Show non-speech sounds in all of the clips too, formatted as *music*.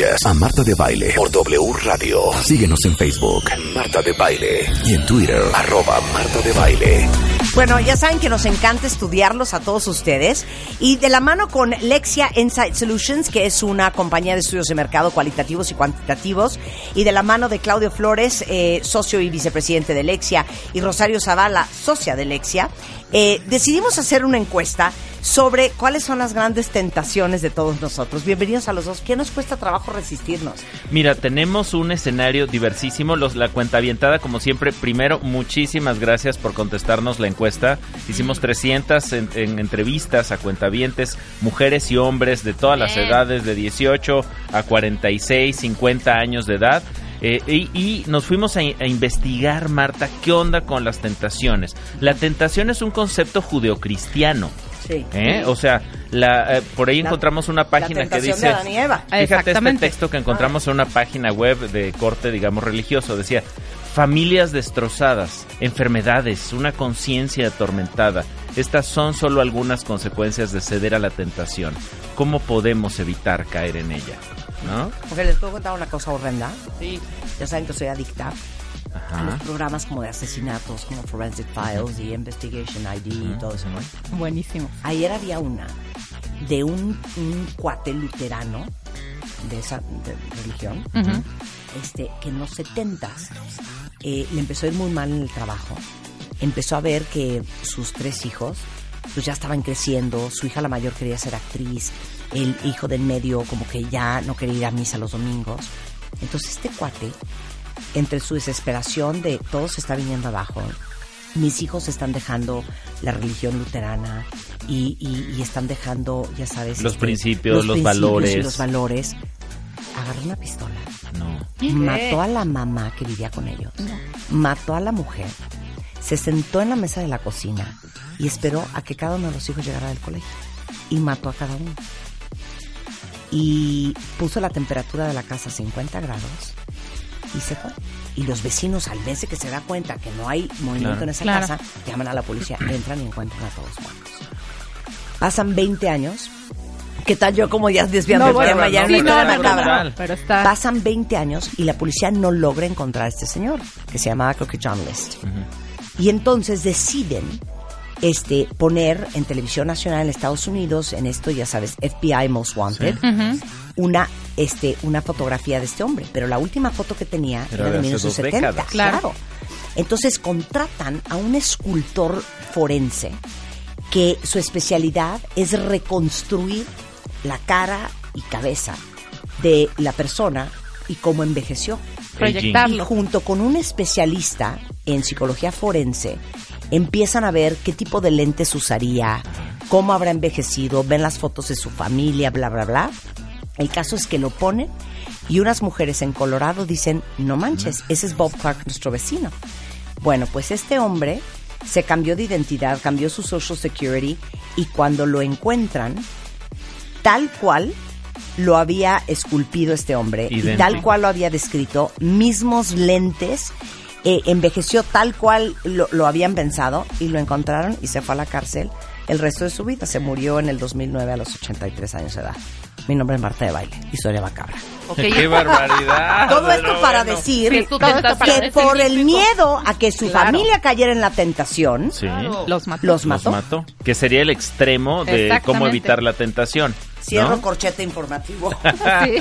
A Marta de Baile por W Radio. Síguenos en Facebook, Marta de Baile. Y en Twitter, arroba Marta de Baile. Bueno, ya saben que nos encanta estudiarlos a todos ustedes. Y de la mano con Lexia Insight Solutions, que es una compañía de estudios de mercado cualitativos y cuantitativos. Y de la mano de Claudio Flores, eh, socio y vicepresidente de Lexia. Y Rosario Zavala, socia de Lexia. Eh, decidimos hacer una encuesta sobre cuáles son las grandes tentaciones de todos nosotros. Bienvenidos a los dos. ¿Qué nos cuesta trabajo resistirnos? Mira, tenemos un escenario diversísimo. Los, la cuenta avientada, como siempre, primero, muchísimas gracias por contestarnos la encuesta. Hicimos 300 en, en entrevistas a cuentavientes, mujeres y hombres de todas las edades, de 18 a 46, 50 años de edad. Eh, y, y, nos fuimos a, a, investigar, Marta, qué onda con las tentaciones. La tentación es un concepto judeocristiano. Sí. ¿Eh? O sea, la, eh, por ahí la, encontramos una página que dice... De Adán y Eva. Fíjate este texto que encontramos en una página web de corte, digamos, religioso. Decía, familias destrozadas, enfermedades, una conciencia atormentada. Estas son solo algunas consecuencias de ceder a la tentación. ¿Cómo podemos evitar caer en ella? ¿No? Porque les puedo contar una cosa horrenda. Sí. Ya saben que soy adicta Ajá. a los programas como de asesinatos, como Forensic Files y Investigation ID y todo eso, ¿no? Buenísimo. Ayer había una de un, un cuate luterano de esa de religión, Uh -huh. este, que en los setentas eh, le empezó a ir muy mal en el trabajo. Empezó a ver que sus tres hijos pues ya estaban creciendo, su hija la mayor quería ser actriz, el hijo del medio como que ya no quería ir a misa los domingos. Entonces este cuate, entre su desesperación de todo se está viniendo abajo, mis hijos están dejando la religión luterana y, y, y están dejando, ya sabes, los este, principios, los, principios valores. y los valores. Agarró una pistola, No. mató a la mamá que vivía con ellos, mató a la mujer, se sentó en la mesa de la cocina y esperó a que cada uno de los hijos llegara del colegio y mató a cada uno. Y puso la temperatura de la casa a 50 grados y se fue. Y los vecinos, al mes de que se da cuenta que no hay movimiento Claro. en esa Claro. casa, llaman a la policía, entran y encuentran a todos muertos. Pasan 20 años. ¿Qué tal yo como ya desviando No, el bueno, tema? Ya no, sí, no, no, no, pero está... Pasan 20 años y la policía no logra encontrar a este señor, que se llamaba creo que John List. Y entonces deciden este, poner en televisión nacional en Estados Unidos, en esto ya sabes, FBI Most Wanted, una, este, una fotografía de este hombre. Pero la última foto que tenía Era era, de de hace dos 1970. décadas. Claro. Claro. Entonces contratan a un escultor forense que su especialidad es reconstruir la cara y cabeza de la persona y cómo envejeció. Proyectarlo. Y junto con un especialista en psicología forense, empiezan a ver qué tipo de lentes usaría, cómo habrá envejecido, ven las fotos de su familia, bla, bla, bla. El caso es que lo ponen y unas mujeres en Colorado dicen, no manches, ese es Bob Clark, nuestro vecino. Bueno, pues este hombre se cambió de identidad, cambió su social security y cuando lo encuentran, tal cual lo había esculpido este hombre y tal cual lo había descrito, mismos lentes, eh, envejeció tal cual lo, lo habían pensado y lo encontraron y se fue a la cárcel el resto de su vida. Se murió en el 2009 a los 83 años de edad. Mi nombre es Marta de Baile, historia macabra. ¡Qué barbaridad! Todo esto para bueno. decir que por el miedo a que su Claro. familia cayera en la tentación, Sí. Los mató. los Los mató. mató. Que sería el extremo de cómo evitar la tentación. Cierro ¿no? corchete informativo. *laughs* Sí.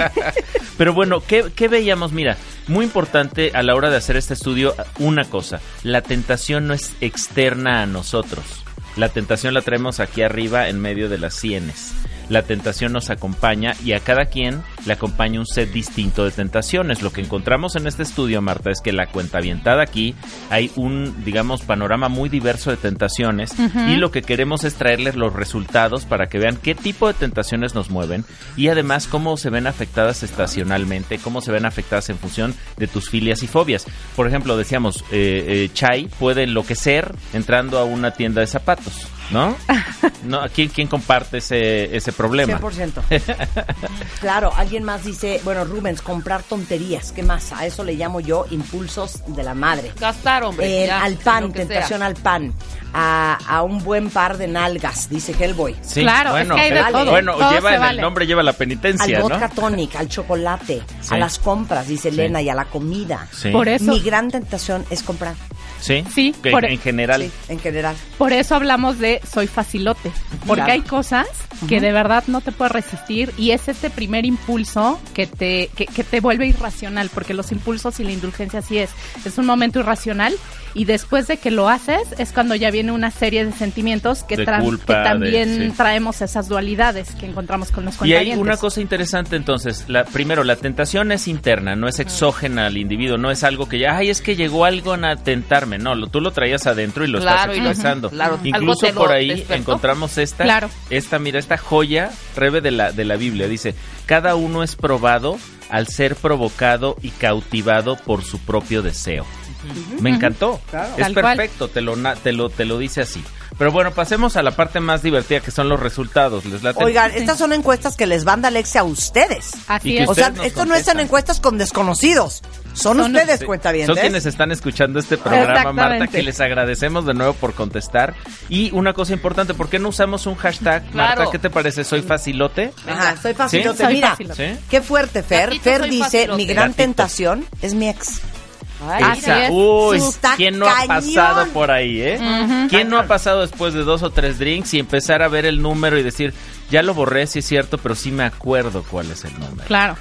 Pero bueno, ¿qué, ¿qué veíamos? Mira, muy importante a la hora de hacer este estudio, una cosa, la tentación no es externa a nosotros. La tentación la traemos aquí arriba en medio de las sienes. La tentación nos acompaña y a cada quien le acompaña un set distinto de tentaciones. Lo que encontramos en este estudio, Marta, es que la cuenta avientada aquí hay un, digamos, panorama muy diverso de tentaciones y lo que queremos es traerles los resultados para que vean qué tipo de tentaciones nos mueven y además cómo se ven afectadas estacionalmente, cómo se ven afectadas en función de tus filias y fobias. Por ejemplo, decíamos, eh, eh, Chai puede enloquecer entrando a una tienda de zapatos. ¿No? *laughs* no ¿quién, ¿Quién comparte ese, ese problema? 100%. *laughs* claro, alguien más dice, bueno, Rubens, comprar tonterías, ¿qué más? A eso le llamo yo impulsos de la madre. Gastar, hombre. Eh, ya, al pan, sea. tentación al pan. A, a un buen par de nalgas, dice Hellboy. Sí, Claro, es que hay de eh, todo. Bueno, Todo lleva en vale. el nombre, lleva la Al penitencia, ¿no? vodka tonic, al chocolate, Sí. a las compras, dice Sí. Elena, y a la comida. Sí. Por eso, Mi gran tentación es comprar. Sí, Sí, que por- en general. Sí, en general. por eso hablamos de soy facilote. Porque Claro. hay cosas que de verdad no te puedes resistir y es este primer impulso que te, que, que te vuelve irracional, porque los impulsos y la indulgencia así es. Es un momento irracional y después de que lo haces es cuando ya viene una serie de sentimientos que, De tra- culpa, que también de- sí. traemos esas dualidades que encontramos con los Y hay cuentavientes. una cosa interesante entonces, la, primero, la tentación es interna, no es exógena al individuo, no es algo que ya, ay, es que llegó algo a tentarme, no, lo, tú lo traías adentro y lo Claro, y estás lo- expresando. claro, Incluso por ahí despertó. encontramos esta, Claro. esta, mira, esta joya, Rebe de la, de la Biblia, dice, cada uno es probado al ser provocado y cautivado por su propio deseo. Me encantó. Claro. Es Tal perfecto, te lo, na- te, lo, te lo dice así. Pero bueno, pasemos a la parte más divertida que son los resultados. ¿Les late? Oigan, estas son encuestas que les manda Alexia a ustedes. Así es. O sea, esto no están encuestas con desconocidos. Son, Son- ustedes, Sí, cuentavientes. Son quienes están escuchando este programa. Marta, que les agradecemos de nuevo por contestar. Y una cosa importante, ¿por qué no usamos un hashtag? Marta. ¿qué te parece? ¿Soy facilote? Ajá, soy facilote. ¿Sí? Soy Mira, qué fuerte, Fer. Gatito, Fer dice, facilote. mi gran Gatito. tentación es mi ex. Ay, Esa, es. uy, ¿quién no ha pasado por ahí, eh? ¿Quién no ha pasado después de dos o tres drinks y empezar a ver el número y decir, ya lo borré, sí es cierto, pero sí me acuerdo cuál es el número? Claro.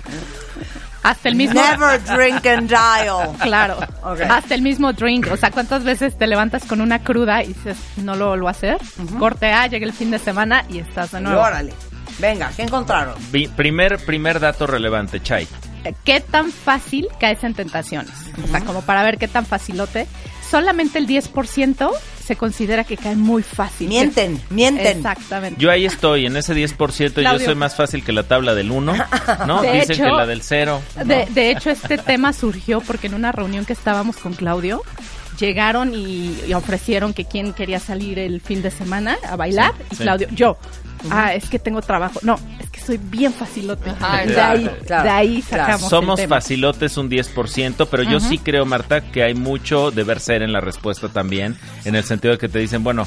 Hasta el mismo. Never drink and dial. Claro. Ok. Hasta el mismo drink. O sea, ¿cuántas veces te levantas con una cruda y dices, no lo vuelvo a hacer? Corte A, llega el fin de semana y estás de Y nuevo. órale. Venga, ¿qué encontraron? Primer, primer dato relevante, Chay. ¿Qué tan fácil caes en tentaciones? O sea, como para ver qué tan facilote. Solamente el 10% se considera que cae muy fácil. Mienten, mienten. Exactamente. Yo ahí estoy, en ese 10% yo Claudio. soy más fácil que la tabla del 1, ¿no? *laughs* De Dicen hecho- que la del 0. De, de hecho, este tema surgió porque en una reunión que estábamos con Claudio, llegaron y, y ofrecieron que quién quería salir el fin de semana a bailar. Sí, y sí. Claudio, yo. Ah, es que tengo trabajo. No, es que soy bien facilote. Ajá, de claro, ahí, claro, de ahí claro. sacamos el Somos tema. facilotes un 10%, pero yo sí creo, Marta, que hay mucho deber ser en la respuesta también, en el sentido de que te dicen, bueno,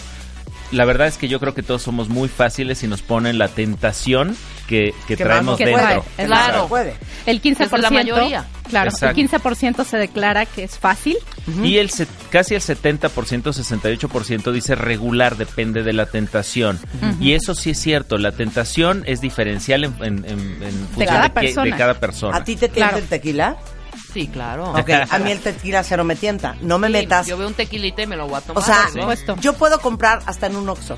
la verdad es que yo creo que todos somos muy fáciles y nos ponen la tentación que, que Que traemos que dentro. Que Claro. puede. El 15%. Desde la mayoría. Claro, Exacto. el 15% se declara que es fácil. Y el se- casi el 70%, 68% dice regular, depende de la tentación. Y eso sí es cierto, la tentación es diferencial en, en- en- en función cada qué- persona. de cada persona. ¿A ti te tienta Claro. el tequila? Sí, claro. Ok, *laughs* a mí el tequila cero me tienta. No me Sí, metas. Yo veo un tequilita y me lo voy a tomar. O sea, yo puedo comprar hasta en un Oxxo.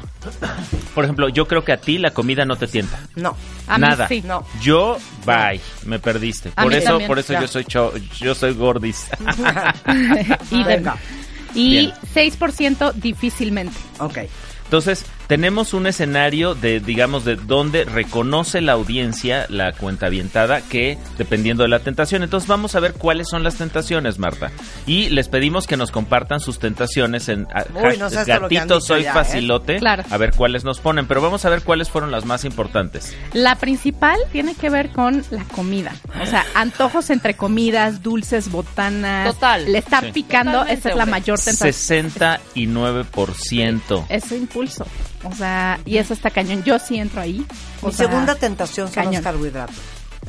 Por ejemplo, yo creo que a ti la comida no te tienta. No. A mí Nada. sí. No. Yo, bye, me perdiste. A Por mí eso, también. por eso Ya. yo soy cho- yo soy gordis. *laughs* Y, Venga. y 6% difícilmente. Ok. Entonces, tenemos un escenario de, digamos, de donde reconoce la audiencia, la cuenta avientada, que dependiendo de la tentación. Entonces, vamos a ver cuáles son las tentaciones, Marta. Y les pedimos que nos compartan sus tentaciones en a- Uy, no sé gatito soy ya, ¿eh? facilote. Claro. A ver cuáles nos ponen. Pero vamos a ver cuáles fueron las más importantes. La principal tiene que ver con la comida. O sea, antojos entre comidas, dulces, botanas. Total. Le está Sí. picando, Totalmente, esa es la mayor tentación. 69%. Ese impulso. O sea, y eso está cañón. Yo sí entro ahí. O Mi sea, segunda tentación son cañón. los carbohidratos.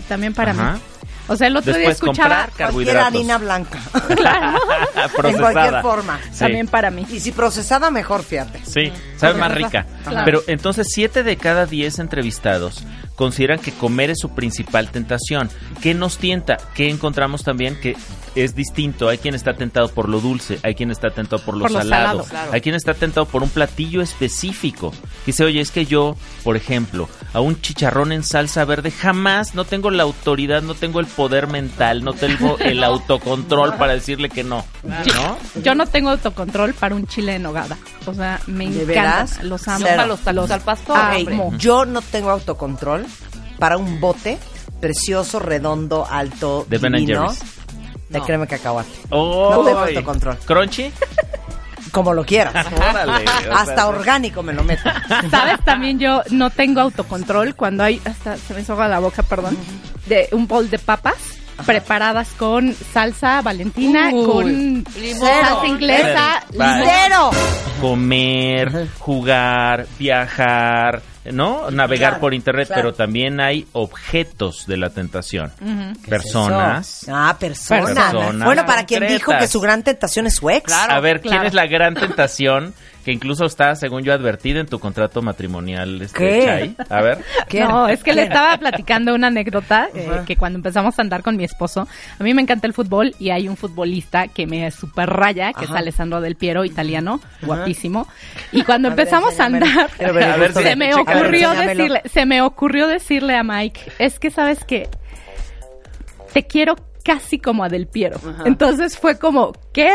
También para Ajá. mí. O sea, el otro Después día escuchaba. Cualquier harina blanca. *laughs* Claro. *laughs* en cualquier forma. Sí. También para mí. Y si procesada, mejor, fíjate. Sí, sabe más rica. Claro. Pero entonces 7 de cada 10 entrevistados consideran que comer es su principal tentación. ¿Qué nos tienta? ¿Qué encontramos también? Que es distinto. Hay quien está tentado por lo dulce, hay quien está tentado por lo Por lo salado, claro. hay quien está tentado por un platillo específico. Dice, oye, es que yo, por ejemplo, a un chicharrón en salsa verde jamás no tengo la autoridad, no tengo el poder mental, no tengo el *laughs* autocontrol para decirle que no. ¿No? Yo no tengo autocontrol para un chile en nogada. O sea, me ¿De encantan. veras? Los amo. Yo para los tacos al pastor. Yo no tengo autocontrol para un bote precioso, redondo, alto, De Ben divino, Jerry's. de No. crema cacahuate. Oh, No tengo autocontrol. ¿Crunchy? Como lo quieras. *laughs* Órale, Hasta orgánico me lo meto. ¿Sabes? También yo no tengo autocontrol cuando hay, hasta se me soga la boca, perdón, de un bol de papas preparadas con salsa valentina, Uy, con limón. salsa inglesa, limón. ¡Cero! comer, jugar, viajar, ¿no? Navegar Claro, por internet, claro. pero también hay objetos de la tentación. ¿Qué Personas. Ah, personas. Personas Bueno, para quien dijo que su gran tentación es su ex. Claro. A ver, ¿quién claro. es la gran tentación que incluso está, según yo, advertida en tu contrato matrimonial, este, ¿Qué? A ver. ¿Quién? No, es que le estaba platicando una anécdota eh, que cuando empezamos a andar con mi esposo, a mí me encanta el fútbol y hay un futbolista que me super raya, que es. Alessandro Del Piero, italiano, guapísimo. Y cuando A ver, empezamos a andar, ver A ver se me. Ocurrió Enséñamelo. decirle, se me ocurrió decirle a Mike, es que sabes que te quiero casi como a Del Piero. Entonces fue como, ¿qué?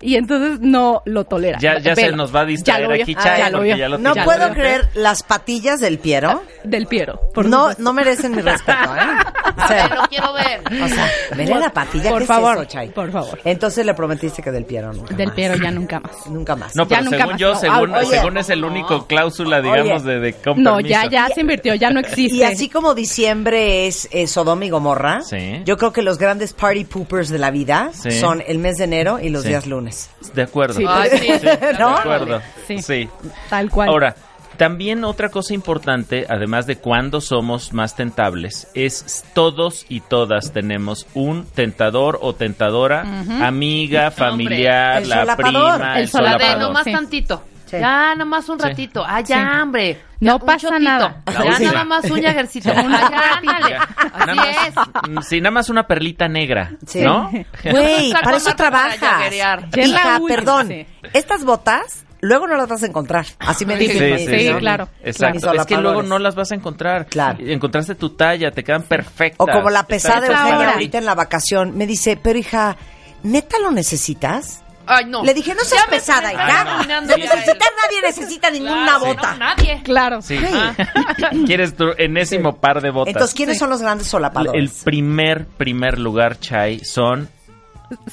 Y entonces no lo tolera. Ya, ya se nos va a distraer Ya lo vio. aquí, Ah, Chay, ya lo porque vio. ya lo No puedo creer las patillas del Piero. Del Piero. por No, supuesto. no merecen mi respeto, ¿eh? O sea, Lo quiero ver. o sea, veré la patilla. Por ¿qué es favor, eso, Chay? por favor. Entonces le prometiste que del Piero nunca Del más. Piero ya nunca más. Nunca más. No, Ya pero nunca según más, yo, no. según, Oye. es el único cláusula, digamos, Oye. de, de No, ya, ya se invirtió, ya no existe. Y así como diciembre es eh, Sodoma y Gomorra, Sí. yo creo que los grandes party poopers de la vida Sí. son el mes de enero y los Sí. días lunes. De acuerdo. Sí. Ay, sí. *laughs* ¿No? De acuerdo. Sí. sí. Tal cual. Ahora, también otra cosa importante, además de cuándo somos más tentables, es todos y todas tenemos un tentador o tentadora, amiga, familiar, El la solapador. prima, El el solapador. Nomás Sí. tantito. Sí. Ya, nomás un Sí. ratito. Ah, ya, Sí. hombre. No Ya, pasa nada. Ya *laughs* nada más un jagercito. Ah, ya, Nada es. más, sí, nada más una perlita negra, Sí. ¿no? Güey, *laughs* para eso para trabajas. Hija, perdón, sí. estas botas luego no las vas a encontrar. Así me Sí, dicen. Sí, sí, sí, claro. Exacto. claro. Es que luego no las vas a encontrar. Claro. Encontraste tu talla, te quedan perfectas. O como la pesada de Eugenia ahorita en la vacación, me dice, pero hija, ¿neta lo necesitas? Ay, no. Le dije, no seas Ya pesada, hija. De necesitar nadie necesita ninguna Claro, bota. no, nadie. Claro. Sí. *clears throat* Quieres tu enésimo par de botas. Entonces, ¿quiénes son los grandes el solapadores? primer, primer lugar, Chai, son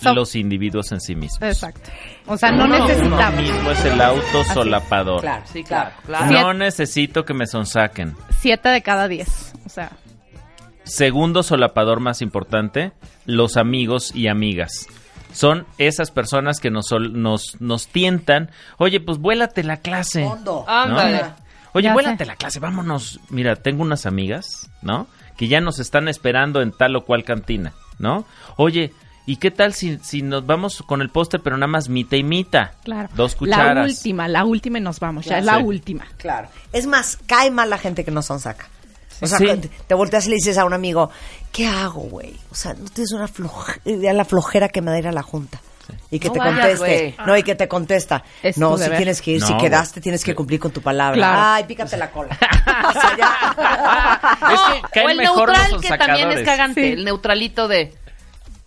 Son- los individuos en sí mismos. Exacto. O sea, no Uno necesitamos. mismo es el auto solapador. Claro, Sí, claro. No necesito que me sonsaquen. Siete de cada diez. O sea, Segundo solapador más importante, los amigos y amigas. Son esas personas que nos, sol- nos, nos tientan. Oye, pues vuélate la clase. Fondo. Ándale. ¿no? Oye, Ya vuélate sé. la clase, vámonos. Mira, tengo unas amigas, ¿no? Que ya nos están esperando en tal o cual cantina, ¿no? Oye, ¿y qué tal si, si nos vamos con el póster, pero nada más mita y mita? claro. Dos cucharas. La última, la última y nos vamos. Ya es la Sí. última. Claro. Es más, cae mal la gente que no son saca. O sea, Sí. te, te volteas y le dices a un amigo, ¿qué hago, güey? O sea, no tienes una floje- idea la flojera que me da ir a la junta. Y que No te vayas, conteste. No, y que te contesta. Es no, si deber. tienes que ir, si quedaste, tienes que cumplir con tu palabra. Claro. Ay, pícate la cola. *laughs* o sea, ya. Es que o el neutral que también es cagante. Sí. El neutralito de.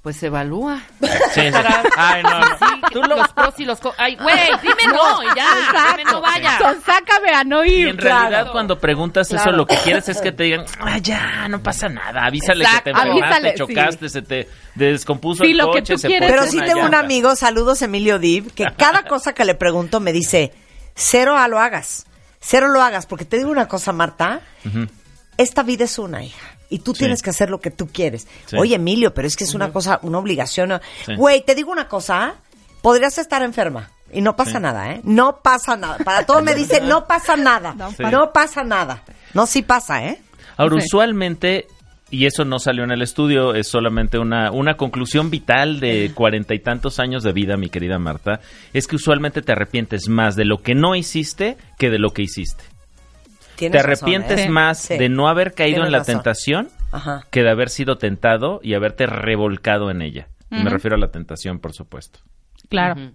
Pues evalúa. Sí, sí. *laughs* Ay, no, no. Sí, Tú lo- los *laughs* pros y los co- Ay, güey, dime no y ya. Dime no vaya. Son, sácame a no Y ir. en realidad claro. cuando preguntas eso, Claro. lo que quieres es que te digan, ah, ya, no pasa nada, avísale Exacto. que te Avísale, sí. chocaste, se te descompuso Sí, el lo que coche, tú se quieres. Pero sí tengo un amigo, saludos Emilio Div, que *laughs* cada cosa que le pregunto me dice, cero a lo hagas. Cero lo hagas, porque te digo una cosa, Marta, esta vida es una hija. Y tú Sí. tienes que hacer lo que tú quieres. Sí. Oye, Emilio, pero es que es una cosa, una obligación. Sí. Güey, te digo una cosa, podrías estar enferma. Y no pasa Sí. nada, ¿eh? No pasa nada. Para todos me *laughs* dicen, no pasa nada. No Sí. No pasa nada. No, sí pasa, ¿eh? Ahora, Sí. usualmente, y eso no salió en el estudio, es solamente una, una conclusión vital de cuarenta y tantos años de vida, mi querida Marta, es que usualmente te arrepientes más de lo que no hiciste que de lo que hiciste. Tienes Te razón, arrepientes ¿eh? Más Sí. de no haber caído Tienes en la razón. tentación Ajá. que de haber sido tentado y haberte revolcado en ella. Y Me refiero a la tentación, por supuesto. Claro.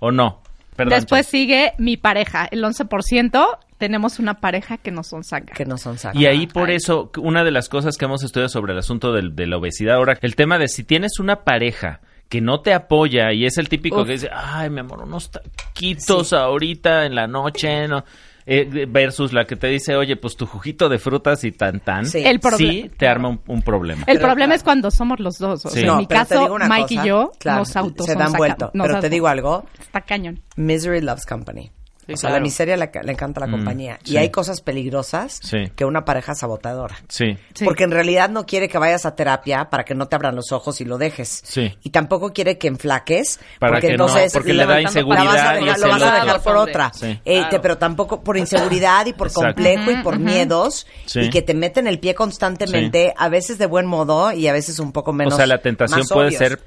¿O no? Perdón, Después sigue mi pareja. El 11% tenemos una pareja que nos son saca. Que no son sacos. Y ahí por Ay. eso, una de las cosas que hemos estudiado sobre el asunto del- de, la obesidad, ahora, el tema de si tienes una pareja que no te apoya y es el típico Uf. que dice, ay, mi amor, unos taquitos ahorita en la noche, no. Eh, versus la que te dice, oye, pues tu juguito de frutas y tan tan, Sí. El proble- sí te arma un, un problema. El Pero, problema claro. es cuando somos los dos. O Sí. sea, No, en mi caso, Mike cosa, y yo claro, nos autos se dan vuelto. Pero te digo algo, Está cañón. misery loves company. Sí, o sea, claro. la miseria le, le encanta a la Mm, compañía. sí. Y hay cosas peligrosas Sí. que una pareja sabotadora. Sí. Sí. Porque en realidad no quiere que vayas a terapia para que no te abran los ojos y lo dejes. Sí. Y tampoco quiere que enflaques. Para porque que no, entonces porque le da inseguridad vas a y dejar- lo vas a dejar por otra. Sí. Eh, Claro. te- pero tampoco por inseguridad y por Exacto. complejo y por miedos. Sí. Y que te meten el pie constantemente, a veces de buen modo y a veces un poco menos. o sea, la tentación más puede obvios. ser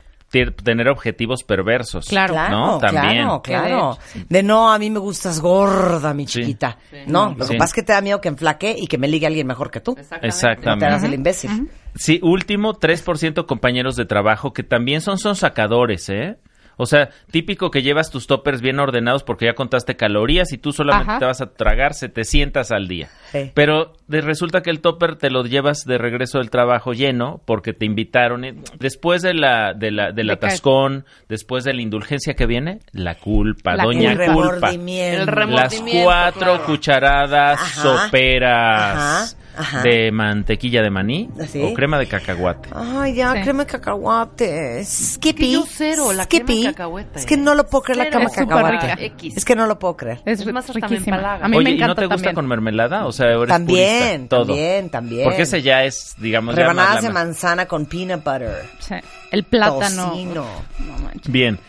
tener objetivos perversos. Claro. Claro, ¿no? También. claro, claro. De no, a mí me gustas gorda, mi Sí. chiquita. Sí. No, lo Sí. que pasa es que te da miedo que enflaque y que me ligue alguien mejor que tú. Exactamente. Exactamente. No te hagas el imbécil. Sí, último, 3% compañeros de trabajo que también son, son sacadores, ¿eh? O sea, típico que llevas tus toppers bien ordenados porque ya contaste calorías y tú solamente Ajá. te vas a tragar 700 al día. Sí. Pero de- resulta que el topper te lo llevas de regreso del trabajo lleno porque te invitaron. eh, Después de la, de la, del atascón, después de la indulgencia que viene, la culpa, La doña el culpa. remordimiento. El Las cuatro claro. cucharadas Ajá. soperas Ajá, ajá. de mantequilla de maní ¿Sí? o crema de cacahuate. Ay, ya, Sí. crema de cacahuate. Skippy. yo cero, la crema de Skippy. cacahuate. Es que no lo puedo creer la crema de cacahuate. Es que no lo puedo creer. Es, Es más, riquísima. A mí Oye, me ¿y encanta no te gusta también. con mermelada? O sea, eres También, purista, todo. también, también. Porque ese ya es, digamos, Rebanadas de manzana con peanut butter. Sí. El plátano. Tocino. No manches. Bien.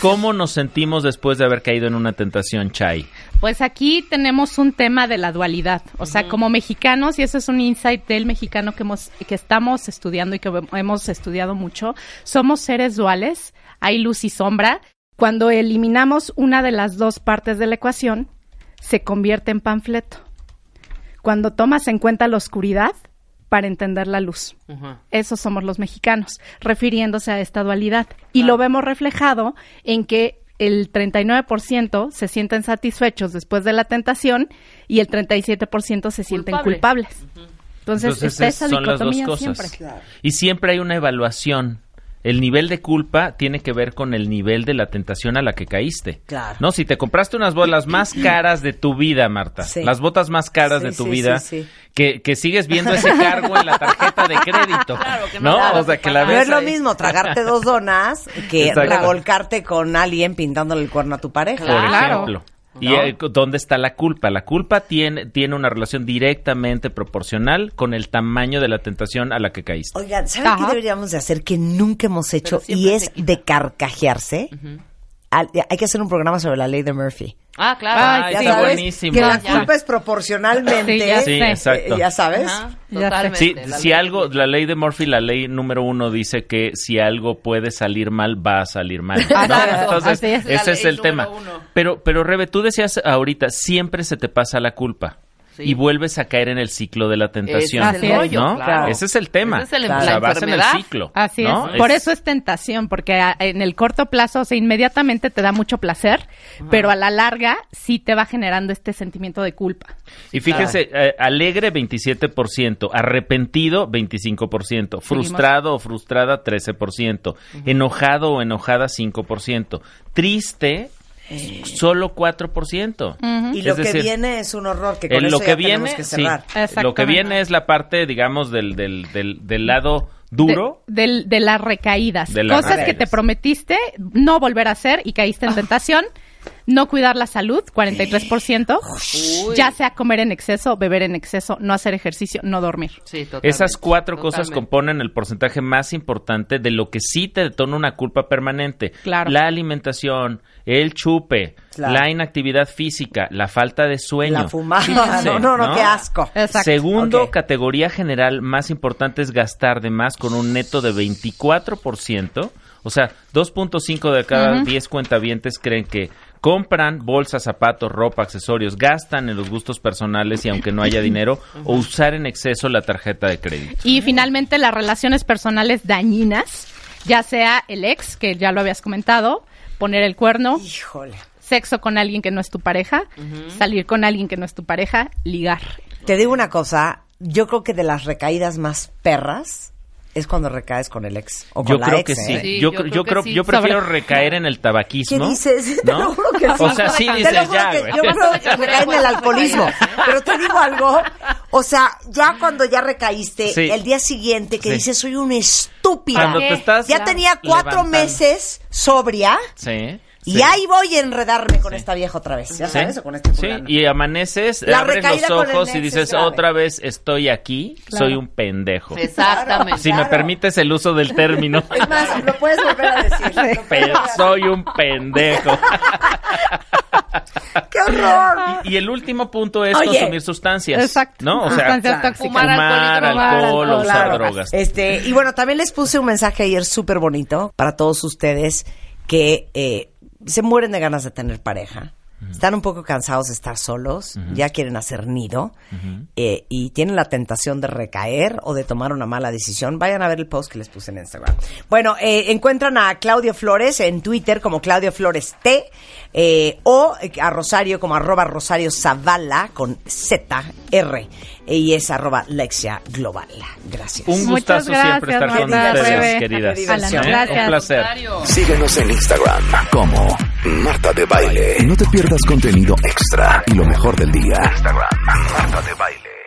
¿Cómo nos sentimos después de haber caído en una tentación, Chai? Pues aquí tenemos un tema de la dualidad. O sea, como mexicanos, y eso es un insight del mexicano que, hemos, que estamos estudiando y que hemos estudiado mucho, somos seres duales, hay luz y sombra. Cuando eliminamos una de las dos partes de la ecuación, se convierte en panfleto. Cuando tomas en cuenta la oscuridad para entender la luz. Esos somos los mexicanos, refiriéndose a esta dualidad. Y lo vemos reflejado en que el 39% se sienten satisfechos después de la tentación y el 37% se sienten Culpable. culpables. Entonces, está es- esa son las dos dicotomía cosas. siempre. Y siempre hay una evaluación. El nivel de culpa tiene que ver con el nivel de la tentación a la que caíste. Claro. No, si te compraste unas botas *clears throat* más caras de tu vida, Marta, Sí. las botas más caras Sí, de tu sí, vida, sí, sí. Que, que sigues viendo ese cargo en la tarjeta de crédito. *laughs* Claro, que no o sea, que la pagar. No ves es lo ahí. mismo tragarte dos donas que Exacto. revolcarte con alguien pintándole el cuerno a tu pareja. por ejemplo. ¿Y eh, dónde está la culpa? La culpa tiene, tiene una relación directamente proporcional con el tamaño de la tentación a la que caíste. Oigan, ¿saben qué deberíamos de hacer que nunca hemos hecho? Y es de carcajearse. Al- hay que hacer un programa sobre la ley de Murphy. Ah, claro. Ay, Ya está sabes buenísimo. que la Ya. culpa es proporcionalmente. Sí, ya Sí, exacto. eh, ya sabes. Ajá, totalmente. Sí, si ley- algo, la ley de Murphy, la ley número uno dice que si algo puede salir mal, va a salir mal. Entonces, ese es el tema. uno. Pero, pero Rebe, tú decías ahorita, siempre se te pasa la culpa. Sí. Y vuelves a caer en el ciclo de la tentación. es el rollo, ¿no? claro. Ese es el tema. Ese es el- o la sea, vas en el ciclo. Así ¿no? es. Por eso es tentación, porque a- en el corto plazo, o sea, inmediatamente te da mucho placer, pero a la larga sí te va generando este sentimiento de culpa. Y fíjense, eh, alegre 27%, arrepentido 25%, frustrado o frustrada 13%, enojado o enojada 5%, triste solo 4%. Y Es lo que decir, viene es un horror que eh, con lo eso que ya viene, tenemos que sí, cerrar. lo que viene es la parte, digamos, del, del, del, del lado duro. De, del- de las recaídas. De las Cosas que te prometiste no volver a hacer y caíste en tentación. No cuidar la salud, 43%. Uy. Ya sea comer en exceso, beber en exceso, no hacer ejercicio, no dormir. Sí, totalmente. Esas cuatro cosas componen el porcentaje más importante de lo que sí te detona una culpa permanente. Claro. La alimentación, el chupe, Claro. la inactividad física, la falta de sueño. La fumada. Fíjense, no, no, no, qué asco. Exacto. Segundo, categoría general más importante es gastar de más con un neto de 24%. O sea, 2.5 de cada 10 cuentavientes creen que compran bolsas, zapatos, ropa, accesorios, gastan en los gustos personales y aunque no haya dinero, o usar en exceso la tarjeta de crédito. Y finalmente las relaciones personales dañinas, ya sea el ex, que ya lo habías comentado, poner el cuerno, Híjole. sexo con alguien que no es tu pareja, salir con alguien que no es tu pareja, ligar. Te digo una cosa, yo creo que de las recaídas más perras es cuando recaes con el ex o con Yo la creo ex, que sí. ¿eh? Sí, yo, yo cre- creo yo que creo, sí. yo prefiero Sobre- recaer en el tabaquismo. ¿Qué dices? *laughs* Te ¿no? lo juro que sí. O sea, sí Te lo dices juro ya, güey. Yo creo que recae en el alcoholismo. Pero te digo algo, o sea, ya cuando ya recaíste, Sí. el día siguiente que Sí. dices soy una estúpida. Cuando te estás ya tenía cuatro levantando. meses sobria Sí. Y ahí voy a enredarme con esta vieja otra vez. ¿Ya Sí, sabes? O con este sí, y amaneces, La abres los ojos y es dices, otra vez estoy aquí, Claro. soy un pendejo. Exactamente. Si me permites el uso del término. *laughs* Es más, lo puedes volver a decir. Lo puedes Pe- volver a decir. soy un pendejo. *laughs* ¡Qué horror! Y, y el último punto es Oye. consumir sustancias. Exacto. ¿No? O sea, Sustancias claro. tóxicas. Fumar fumar, alcohol Claro, usar Claro. drogas. Este, y bueno, también les puse un mensaje ayer súper bonito para todos ustedes que eh, se mueren de ganas de tener pareja. Están un poco cansados de estar solos, ya quieren hacer nido eh, y tienen la tentación de recaer o de tomar una mala decisión. Vayan a ver el post que les puse en Instagram. Bueno, eh, encuentran a Claudio Flores en Twitter como Claudio Flores T eh, o a Rosario como arroba Rosario Zavala con Z R y es arroba Lexia Global. Gracias. Un Muchas gustazo siempre gracias, estar con ustedes, queridas. ¿Eh? Gracias. Un placer. Síguenos en Instagram como Marta de Baile. No te pierdas contenido extra y lo mejor del día. Instagram, Marta de Baile.